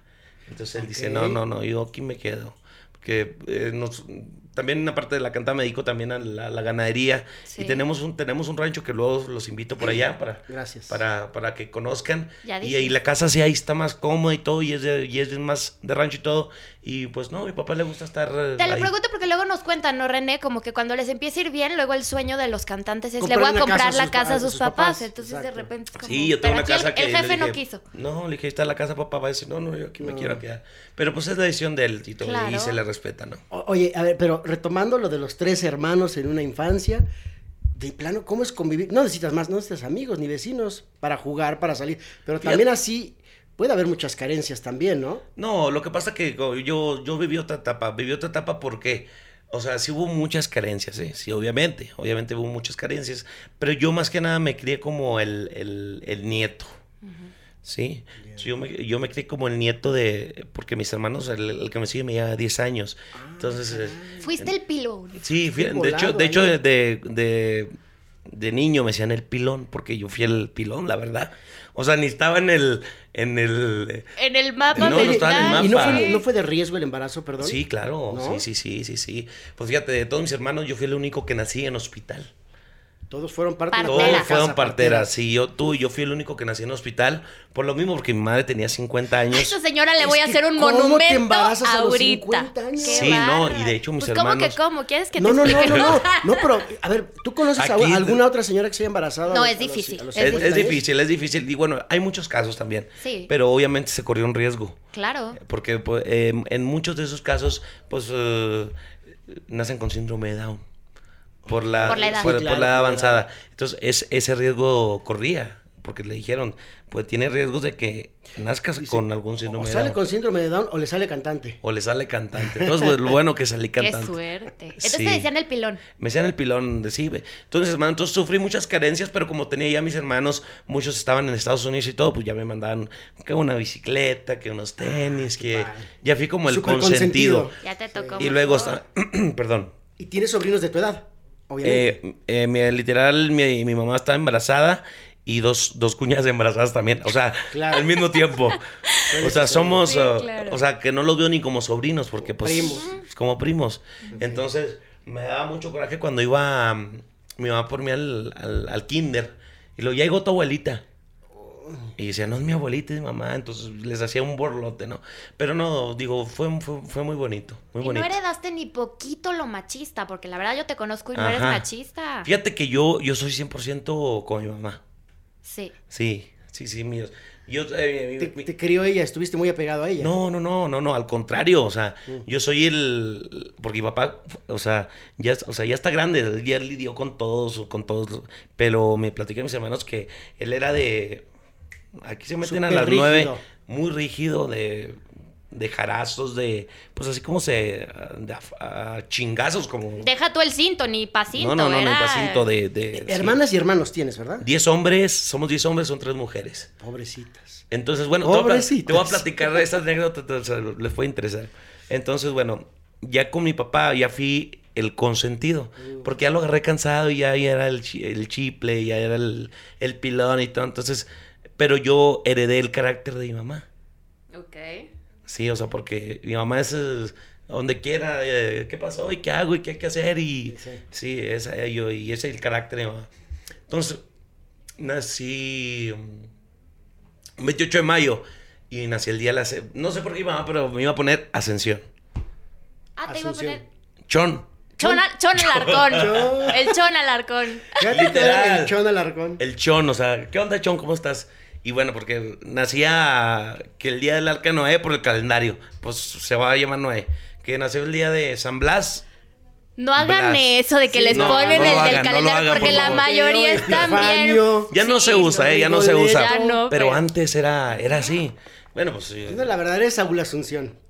Entonces él dice, no, no, no, yo aquí me quedo. Porque eh, nos, también en la parte de la canta me dedico también a la, ganadería. Y tenemos un, tenemos un rancho que luego los invito por allá para, para, para que conozcan. y ahí la casa sí ahí está más cómoda y todo, y es, y es más de rancho y todo. Y pues no, a mi papá le gusta estar. Te lo pregunto porque luego nos cuentan, ¿no, René? Como que cuando les empieza a ir bien, luego el sueño de los cantantes es le voy a comprar la casa a sus, papás. Entonces de repente como, Sí, yo tengo una casa el, que. El jefe no quiso. No, le dije, está la casa, papá va a decir, no, no, yo aquí me quiero quedar. Pero pues es la decisión de él, Tito, y se le respeta, ¿no? oye, a ver, pero retomando lo de los tres hermanos en una infancia, de plano, ¿cómo es convivir? No necesitas más, no necesitas amigos ni vecinos para jugar, para salir, pero también así puede haber muchas carencias también, ¿no? No, lo que pasa que yo, yo viví otra etapa, viví otra etapa porque, o sea, sí hubo muchas carencias, ¿eh? sí, obviamente, obviamente hubo muchas carencias, pero yo más que nada me crié como el, el, el nieto. Sí, yo me, yo me crié como el nieto de, porque mis hermanos, el, que me sigue me lleva 10 años. Entonces... Eh, Fuiste el pilón. Sí, de hecho, de, hecho de, de, de, niño me decían el pilón, porque yo fui el pilón, la verdad. O sea, ni estaba en el... En el, en el mapa. No, no estaba en el mapa. ¿Y no fue, no fue, de riesgo el embarazo, perdón? Sí, claro. Sí, sí, sí, sí, sí. Pues fíjate, de todos mis hermanos, yo fui el único que nací en hospital. Todos fueron parte de Todos fueron parteras. Sí, yo, tú y yo fui el único que nací en hospital. Por lo mismo, porque mi madre tenía 50 años. A esa señora le voy a hacer un monumento ahorita. Sí, no, y de hecho mis pues hermanos. ¿Cómo que cómo? ¿Quieres que te no, no, no, no, no, no, pero a ver, ¿tú conoces a alguna otra señora que se haya embarazado? No, es difícil. es, difícil, es difícil. Y bueno, hay muchos casos también. Sí. Pero obviamente se corrió un riesgo. Claro. Porque pues, en muchos de esos casos, pues uh, nacen con síndrome de Down por la, por la edad, avanzada. Entonces, ese riesgo corría, porque le dijeron, pues tiene riesgos de que nazcas con algún síndrome de Down. O sale con síndrome de Down o le sale cantante. O le sale cantante. Entonces, pues, lo bueno que salí cantante. Qué suerte. Entonces te decían el pilón. Me decían el pilón, sí. Entonces, hermano, entonces sufrí muchas carencias, pero como tenía ya mis hermanos, muchos estaban en Estados Unidos y todo, pues ya me mandaban que una bicicleta, que unos tenis, que ya fui como el consentido. Ya te tocó. Y luego, perdón. ¿Y tienes sobrinos de tu edad? Eh, eh, literal, mi, mi, mamá estaba embarazada y dos, dos cuñas embarazadas también. O sea, al mismo tiempo. o sea, somos. o sea, que no los veo ni como sobrinos, porque pues. Primos. Como primos. Entonces, me daba mucho coraje cuando iba mi mamá por mí al, al, kinder. Y lo ya llegó tu abuelita. Y decía, no es mi abuelita y mi mamá, entonces les hacía un borlote, ¿no? Pero no, digo, fue, fue, muy bonito, muy y bonito. no heredaste ni poquito lo machista, porque la verdad yo te conozco y no eres machista. Fíjate que yo, yo soy 100% con mi mamá. Sí. Sí, sí, sí, míos. Yo, eh, te, crió ella, estuviste muy apegado a ella. No, no, no, no, no, al contrario, o sea, mm. yo soy el, porque mi papá, o sea, ya, o sea, ya está grande, ya lidió con todos, con todos, pero me platicé mis hermanos que él era de, aquí se meten a las nueve, muy rígido, de de jarazos, de, pues así como se, de chingazos como... Deja tú el cinto, ni pacinto, No, no, no, ni pacinto de... de Hermanas y hermanos tienes, ¿verdad? Diez hombres, somos diez hombres, son tres mujeres. Pobrecitas. Entonces, bueno, Pobrecitas. te voy a platicar esta anécdota, les puede interesar. Entonces, bueno, ya con mi papá ya fui el consentido, porque ya lo agarré cansado y ya, era el, el chiple, ya era el, el pilón y todo, entonces, pero yo heredé el carácter de mi mamá. Ok. Sí, o sea, porque mi mamá es donde quiera, eh, ¿qué pasó? ¿Y qué hago? ¿Y qué hay que hacer? Y sí, esa, yo, y ese es el carácter de mi mamá. Entonces, nací 28 mm, de mayo y nací el día de la... No sé por qué mamá, pero me iba a poner Ascensión. Ah, te iba a poner... Chon. Chon, chon Alarcón. El Chon Alarcón. Literal. El Chon Alarcón. El Chon, o sea, ¿qué onda, Chon? ¿Cómo estás? Y bueno, porque nacía que el día del arca Noé por el calendario, pues se va a llamar Noé. Que nació el día de San Blas. No hagan eso de que les ponen el del calendario porque la mayoría están bien. Ya no se usa, eh, ya no se usa. pero, antes era, era así. Bueno, pues. la verdad es Saúl Asunción.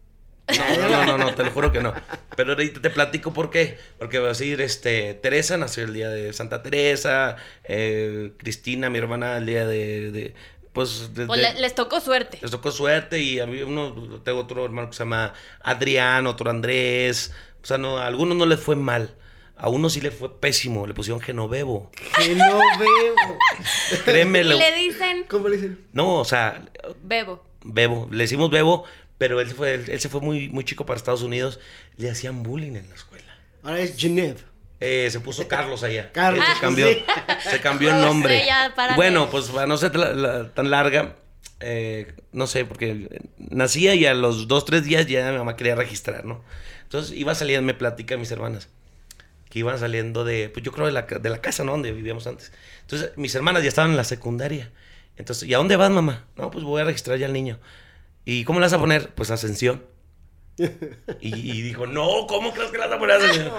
No, no, no, no, te lo juro que no. Pero ahorita te platico por qué. Porque va a decir, este, Teresa nació el día de Santa Teresa, eh, Cristina, mi hermana, el día de, pues, les tocó suerte. Les tocó suerte y a mí uno, tengo otro hermano que se llama Adrián, otro Andrés. O sea, no, a algunos no les fue mal. A uno sí le fue pésimo, le pusieron Genovevo. Genovevo. Créemelo. ¿Y le dicen? ¿Cómo le dicen? No, o sea. Bebo. Bebo. Le decimos Bebo, pero él, fue, él, se fue muy, muy chico para Estados Unidos. Le hacían bullying en la escuela. Ahora es Geneve. Eh, se puso Carlos allá. Carlos. se cambió, se cambió el nombre. bueno, pues para no ser tan larga, eh, no sé, porque nacía y a los dos, tres días ya mi mamá quería registrar, ¿no? Entonces iba saliendo, me platica mis hermanas, que iban saliendo de, pues yo creo de la, de la casa, ¿no? Donde vivíamos antes. Entonces mis hermanas ya estaban en la secundaria. Entonces, ¿y a dónde vas, mamá? No, pues voy a registrar ya al niño. ¿Y cómo le vas a poner? Pues Ascensión. Y, dijo, no, ¿cómo crees que a poner ascensión?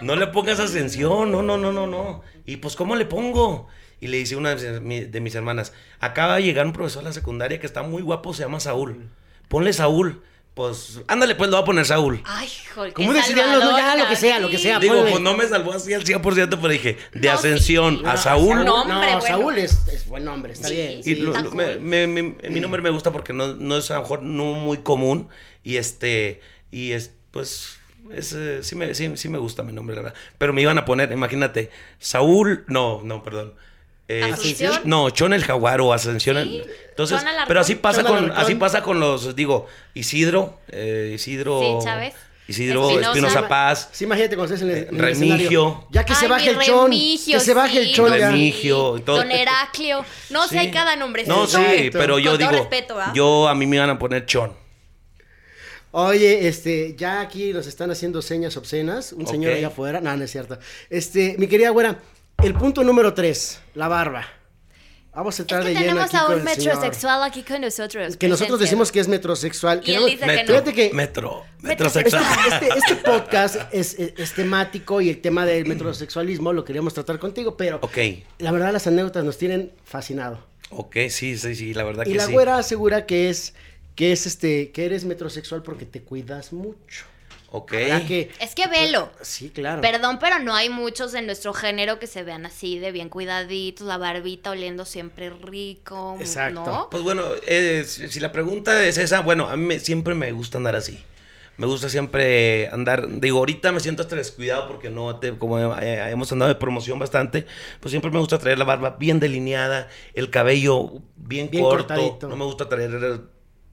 No le pongas ascensión, no, no, no, no, no. Y pues, ¿cómo le pongo? Y le dice una de mis hermanas, acaba de llegar un profesor de la secundaria que está muy guapo, se llama Saúl. Ponle Saúl. Pues, ándale, pues lo voy a poner Saúl. Ay, joder. ¿Cómo decidirlo? No, ya, lo que sea, lo que sea. Digo, pues no me salvó así al 100%, pero dije, de ascensión a Saúl. No, no Saúl es, es, buen nombre, está bien. Sí, mi nombre me gusta porque no, no es a lo mejor no muy común. Y este, y es, pues, es, eh, sí, me, sí, sí, me gusta mi nombre, la verdad. Pero me iban a poner, imagínate, Saúl, no, no, perdón. Eh, no, Chon el Jaguar o Ascensión. Entonces, pero así pasa con, así pasa con los, digo, Isidro, eh, Isidro. Chávez. Isidro Espinosa Paz. Sí, imagínate cuando estés en el, en Remigio. ya que se baje el chon. que se baje el chon. Remigio. Todo. Don Heraclio. No sé, hay cada nombre. No, sí, pero yo digo. ¿ah? Yo a mí me iban a poner chon. Oye, este, ya aquí nos están haciendo señas obscenas. Un señor allá afuera. No, no es cierto. Este, mi querida güera, el punto número tres, la barba. Vamos a entrar es que de lleno aquí a un metrosexual aquí con nosotros. Que nosotros decimos que es metrosexual. Y él dice metro, que que metro, metrosexual. Este, este, este podcast es, es, temático y el tema del metrosexualismo lo queríamos tratar contigo, pero okay. la verdad las anécdotas nos tienen fascinado. Ok, sí, sí, sí, la verdad que sí. Y la güera asegura que es que es este, que eres metrosexual porque te cuidas mucho. Ok. es que velo. Sí, claro. Perdón, pero no hay muchos en nuestro género que se vean así de bien cuidaditos, la barbita oliendo siempre rico. Exacto. Pues bueno, eh, si la pregunta es esa, bueno, a mí siempre me gusta andar así. Me gusta siempre andar, digo, ahorita me siento hasta descuidado porque no, te, como eh, hemos andado de promoción bastante, pues siempre me gusta traer la barba bien delineada, el cabello bien, corto, no me gusta traer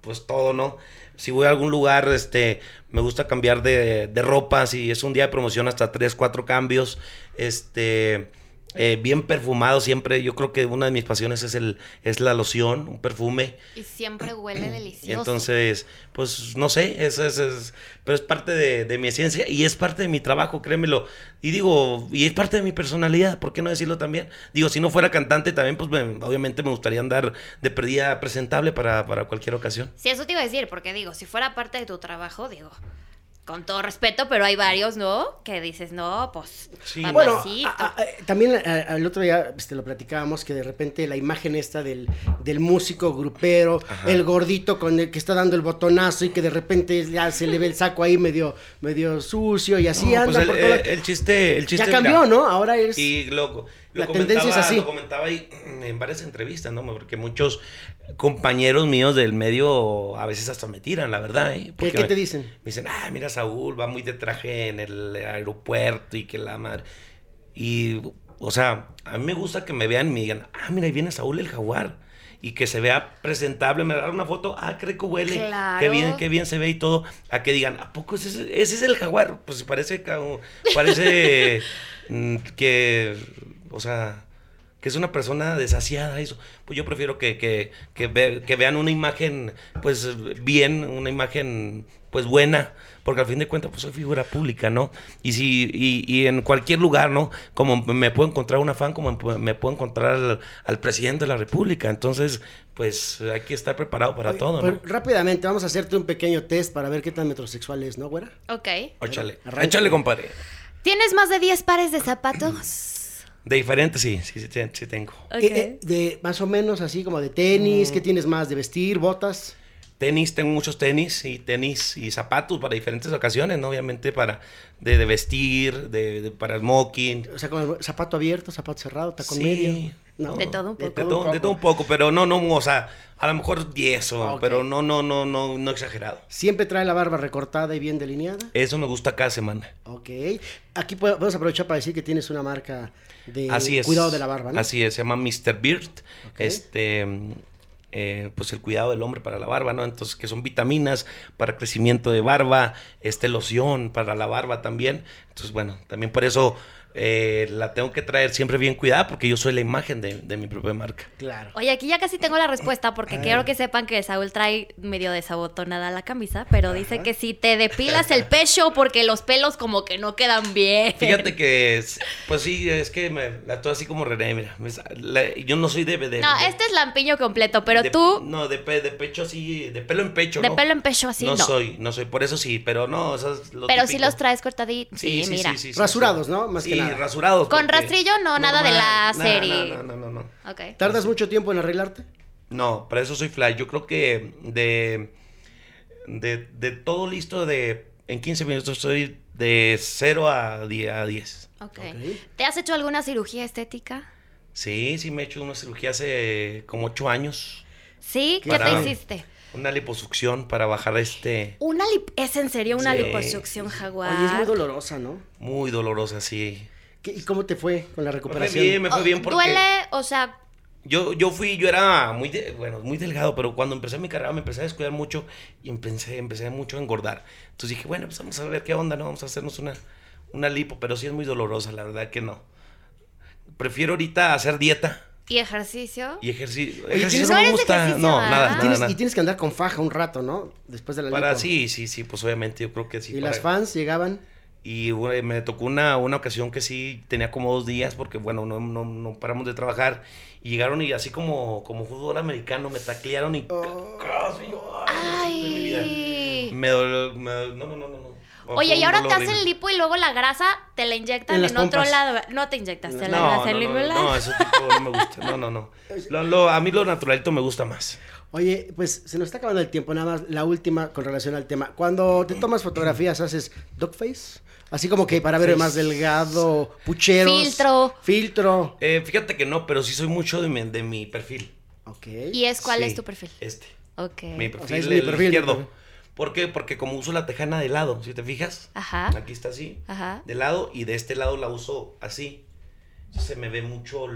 pues todo, ¿no? Si voy a algún lugar, este, me gusta cambiar de, de ropa, si es un día de promoción hasta tres, cuatro cambios, este, eh, bien perfumado siempre. Yo creo que una de mis pasiones es el es la loción, un perfume. Y siempre huele delicioso. Entonces, pues no sé, es, es, pero es parte de, mi esencia y es parte de mi trabajo, créemelo. Y digo, y es parte de mi personalidad, ¿por qué no decirlo también? Digo, si no fuera cantante también, pues obviamente me gustaría andar de perdida presentable para, para cualquier ocasión. Sí, eso te iba a decir, porque digo, si fuera parte de tu trabajo, digo, con todo respeto, pero hay varios, ¿no? Que dices, no, pues, sí. Bueno, también el otro día este, lo platicábamos, que de repente la imagen esta del, del músico grupero, el gordito con el que está dando el botonazo y que de repente ya se le ve el saco ahí medio, medio sucio y así anda. Pues el, el, chiste, el chiste. Ya cambió, ¿no? Ahora es... Y loco la tendencia es así. Lo comentaba ahí en varias entrevistas, ¿no? Porque muchos compañeros míos del medio a veces hasta me tiran, la verdad, ¿eh? ¿Qué, te dicen? Me dicen, ah, mira, Saúl va muy de traje en el aeropuerto y que la madre. Y, o sea, a mí me gusta que me vean y me digan, ah, mira, ahí viene Saúl el jaguar. Y que se vea presentable, me dan una foto, ah, creo que huele, claro. qué bien, qué bien se ve y todo. A que digan, ¿a poco ese, ese es el jaguar? Pues parece, parece mm, que o sea, que es una persona desasiada, eso. Pues yo prefiero que, que, que, vean una imagen, pues bien, una imagen, pues buena, porque al fin de cuentas, pues soy figura pública, ¿no? Y si, y, en cualquier lugar, ¿no? Como me puedo encontrar una fan, como me puedo encontrar al, presidente de la República. Entonces, pues hay que estar preparado para todo, ¿no? Pues, rápidamente, vamos a hacerte un pequeño test para ver qué tan metrosexual es, ¿no, güera? Ok. Échale, échale, compadre. ¿Tienes más de 10 pares de zapatos? De diferente, sí, sí, sí, sí tengo. Eh, eh, de más o menos así como de tenis, ¿qué mm. tienes más? ¿De vestir, botas? Tenis, tengo muchos tenis y tenis y zapatos para diferentes ocasiones, ¿no? Obviamente para de, vestir, de, para smoking. O sea, como zapato abierto, zapato cerrado, tacón medio. De todo un poco. De, todo, un poco, pero no, no, o sea, a lo mejor 10 o, pero no, no, no, no, no exagerado. ¿Siempre trae la barba recortada y bien delineada? Eso me gusta cada semana. Ok. Aquí podemos aprovechar para decir que tienes una marca de cuidado de la barba, ¿no? Así es, se llama Mr. Beard. Este, eh, pues el cuidado del hombre para la barba, ¿no? Entonces, que son vitaminas para crecimiento de barba, este loción para la barba también. Entonces, bueno, también por eso eh, la tengo que traer siempre bien cuidada porque yo soy la imagen de, mi propia marca. Claro. Oye, aquí ya casi tengo la respuesta porque quiero que sepan que Saúl trae medio desabotonada la camisa, pero dice que si te depilas el pecho porque los pelos como que no quedan bien. Fíjate que, pues sí, es que me, la estoy así como René, mira. yo no soy de, de No, este es lampiño completo, pero tú... No, de, de pecho así, de pelo en pecho, De pelo en pecho así, no. No soy, no soy, por eso sí, pero no, eso es lo Pero si los traes cortaditos, sí, sí, mira. Rasurados, ¿no? Más que rasurados. Con rastrillo no, nada de la serie. No, no, no, no. ¿Tardas mucho tiempo en arreglarte? No, para eso soy fly. Yo creo que de, de, todo listo de en 15 minutos estoy de 0 a 10. Okay. ¿Te has hecho alguna cirugía estética? Sí, sí me he hecho una cirugía hace como 8 años. ¿Sí? ¿Qué te hiciste? Una liposucción para bajar este... Una ¿Es en serio una liposucción jaguar? Oye, es muy dolorosa, ¿no? Muy dolorosa, sí. ¿Y cómo te fue con la recuperación? Me fue bien, me fue bien porque... ¿Duele? O sea... Yo, yo fui, yo era muy, bueno, muy delgado, pero cuando empecé mi carrera me empecé a descuidar mucho y empecé, empecé mucho a engordar. Entonces dije, bueno, pues vamos a ver qué onda, ¿no? Vamos a hacernos una, una lipo, pero sí es muy dolorosa, la verdad que no. Prefiero ahorita hacer dieta. ¿Y ejercicio? Y ejercicio. ejercicio no me gusta. No, nada, ¿Y tienes, Y tienes que andar con faja un rato, ¿no? Después de la Para, sí, sí, sí, pues obviamente yo creo que sí. ¿Y las fans llegaban? Y me tocó una, una ocasión que sí tenía como dos días porque, bueno, no, no, no paramos de trabajar. Y llegaron y así como, como fútbol americano me taclearon y... Oh. Ay. Me dolió... no, no, no, no. Oye, y ahora te hacen lipo y luego la grasa te la inyectan en, otro lado. No te inyectaste la grasa en ningún lado. No, eso tipo no me gusta. No, no, no. Lo, a mí lo naturalito me gusta más. Oye, pues se nos está acabando el tiempo, nada más la última con relación al tema. Cuando te tomas fotografías, ¿haces face? Así como que para ver más delgado, pucheros. Filtro. Filtro. Eh, fíjate que no, pero sí soy mucho de mi, de mi perfil. Ok. ¿Y es cuál es tu perfil? Este. Ok. Mi perfil, es mi perfil izquierdo. ¿Por qué? Porque como uso la tejana de lado, si te fijas. Ajá. Aquí está así. Ajá. De lado y de este lado la uso así. Se me ve mucho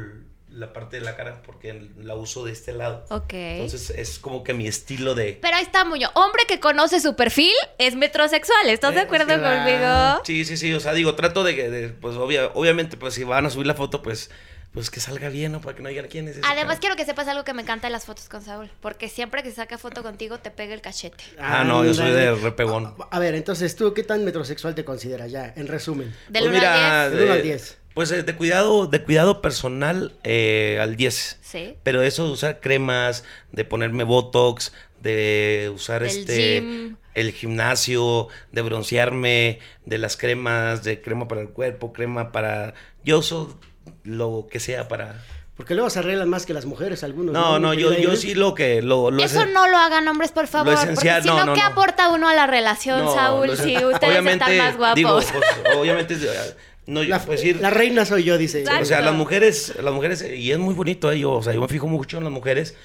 la parte de la cara porque la uso de este lado. Ok. Entonces es como que mi estilo de... Pero ahí está, Muñoz. Hombre que conoce su perfil es metrosexual. ¿Estás de acuerdo conmigo? Sí, sí, sí. O sea, digo, trato de que, pues obviamente, pues si van a subir la foto, pues pues que salga bien, ¿no? Para que no digan quién es ese Además, quiero que sepas algo que me encanta de las fotos con Saúl. Porque siempre que saca foto contigo, te pega el cachete. Ah, no, yo soy de repegón. A, ver, entonces, ¿tú qué tan metrosexual te consideras ya, en resumen? Del pues 1 al 10. Del 1 al 10. Pues eh, de cuidado, de cuidado personal eh, al 10. Sí. Pero eso de usar cremas, de ponerme Botox, de usar este el gimnasio, de broncearme, de las cremas, de crema para el cuerpo, crema para. Yo uso lo que sea para. Porque luego se arreglan más que las mujeres, algunos. No, no, yo, yo sí lo que. Lo, Eso no lo hagan hombres, por favor. Lo porque si no, ¿qué aporta uno a la relación, Saúl? Si ustedes están más guapos. Pues, obviamente no, la, pues, la reina soy yo, dice. O sea, las mujeres, las mujeres, y es muy bonito ello, o sea, yo me fijo mucho en las mujeres.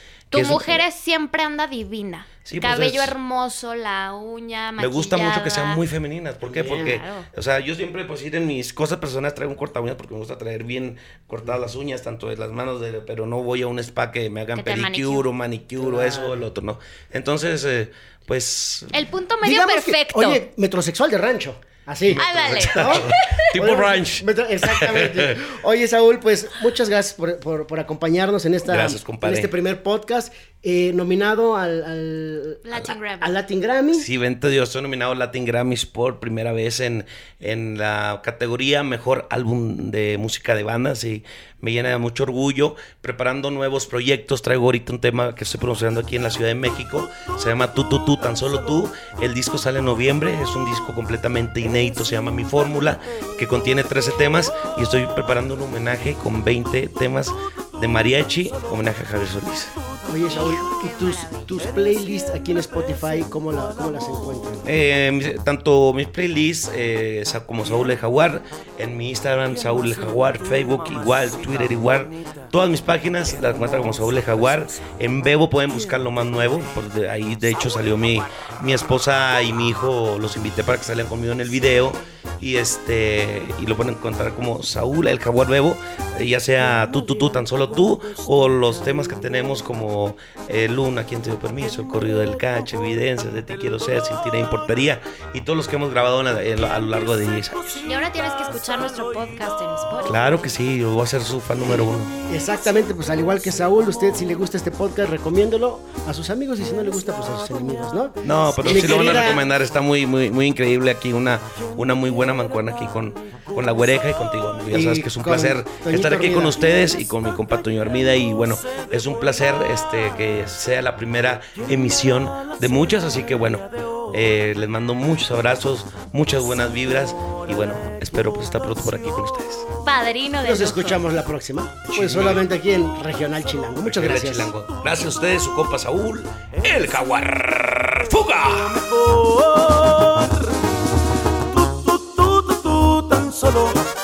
Tu mujer es, siempre anda divina. Sí, pues, Cabello hermoso, la uña, Me gusta mucho que sean muy femeninas. ¿Por qué? porque, o sea, yo siempre, pues, ir en mis cosas personales traigo un corta uñas porque me gusta traer bien cortadas las uñas, tanto de las manos, de, pero no voy a un spa que me hagan pedicure o manicure o eso o el otro, ¿no? Entonces, eh, pues... El punto medio perfecto. oye, metrosexual de rancho. Así. Ándale. tipo ranch. Exactamente. Oye, Saúl, pues muchas gracias por, acompañarnos en, esta, en este primer podcast. Eh, nominado al, Latin, Grammy. al Latin Grammy. Sí, vente Dios, soy nominado al Latin Grammys por primera vez en, en la categoría Mejor Álbum de Música de Bandas y me llena de mucho orgullo. Preparando nuevos proyectos, traigo ahorita un tema que estoy pronunciando aquí en la Ciudad de México, se llama Tú, Tú, Tú, Tan Solo Tú. El disco sale en noviembre, es un disco completamente inédito, se llama Mi Fórmula, que contiene 13 temas y estoy preparando un homenaje con 20 temas de mariachi, homenaje a Javier Solís. Oye, Saúl, ¿y tus, tus playlists aquí en Spotify, cómo, las encuentran? Eh, tanto mis playlists eh, como Saúl el Jaguar, en mi Instagram, Saúl el Jaguar, Facebook igual, Twitter igual. Todas mis páginas las encuentran como Saúl el Jaguar. En Bebo pueden buscar lo más nuevo, porque ahí de hecho salió mi, mi esposa y mi hijo, los invité para que salgan conmigo en el video y este y lo pueden encontrar como Saúl el Jaguar Bebo, ya sea tú, tú, tú, tan solo tú, o los temas que tenemos como eh, Luna, quien te dio permiso, el corrido del cacho, evidencias de ti quiero ser, sin ti no importaría, y todos los que hemos grabado a lo largo de 10 años. Y ahora tienes que escuchar nuestro podcast en Spotify. Claro que sí, yo voy a ser su fan número uno. Exactamente, pues al igual que Saúl, usted si le gusta este podcast, recomiéndolo a sus amigos y si no le gusta, pues a sus enemigos, ¿no? No, pero si lo van a recomendar, está muy, muy, muy increíble aquí, una, una muy buena mancuerna aquí con, con la güereja y contigo. Ya sabes que es un placer estar aquí con ustedes y con mi compa Toño Armida. Y bueno, es un placer este, que sea la primera emisión de muchas. Así que bueno, eh, les mando muchos abrazos, muchas buenas vibras. Y bueno, espero pues estar pronto por aquí con ustedes. Padrino de Nos escuchamos la próxima. Pues solamente aquí en Regional Chilango. Muchas gracias. Gracias a ustedes, su compa Saúl, el Jaguar Fuga. solo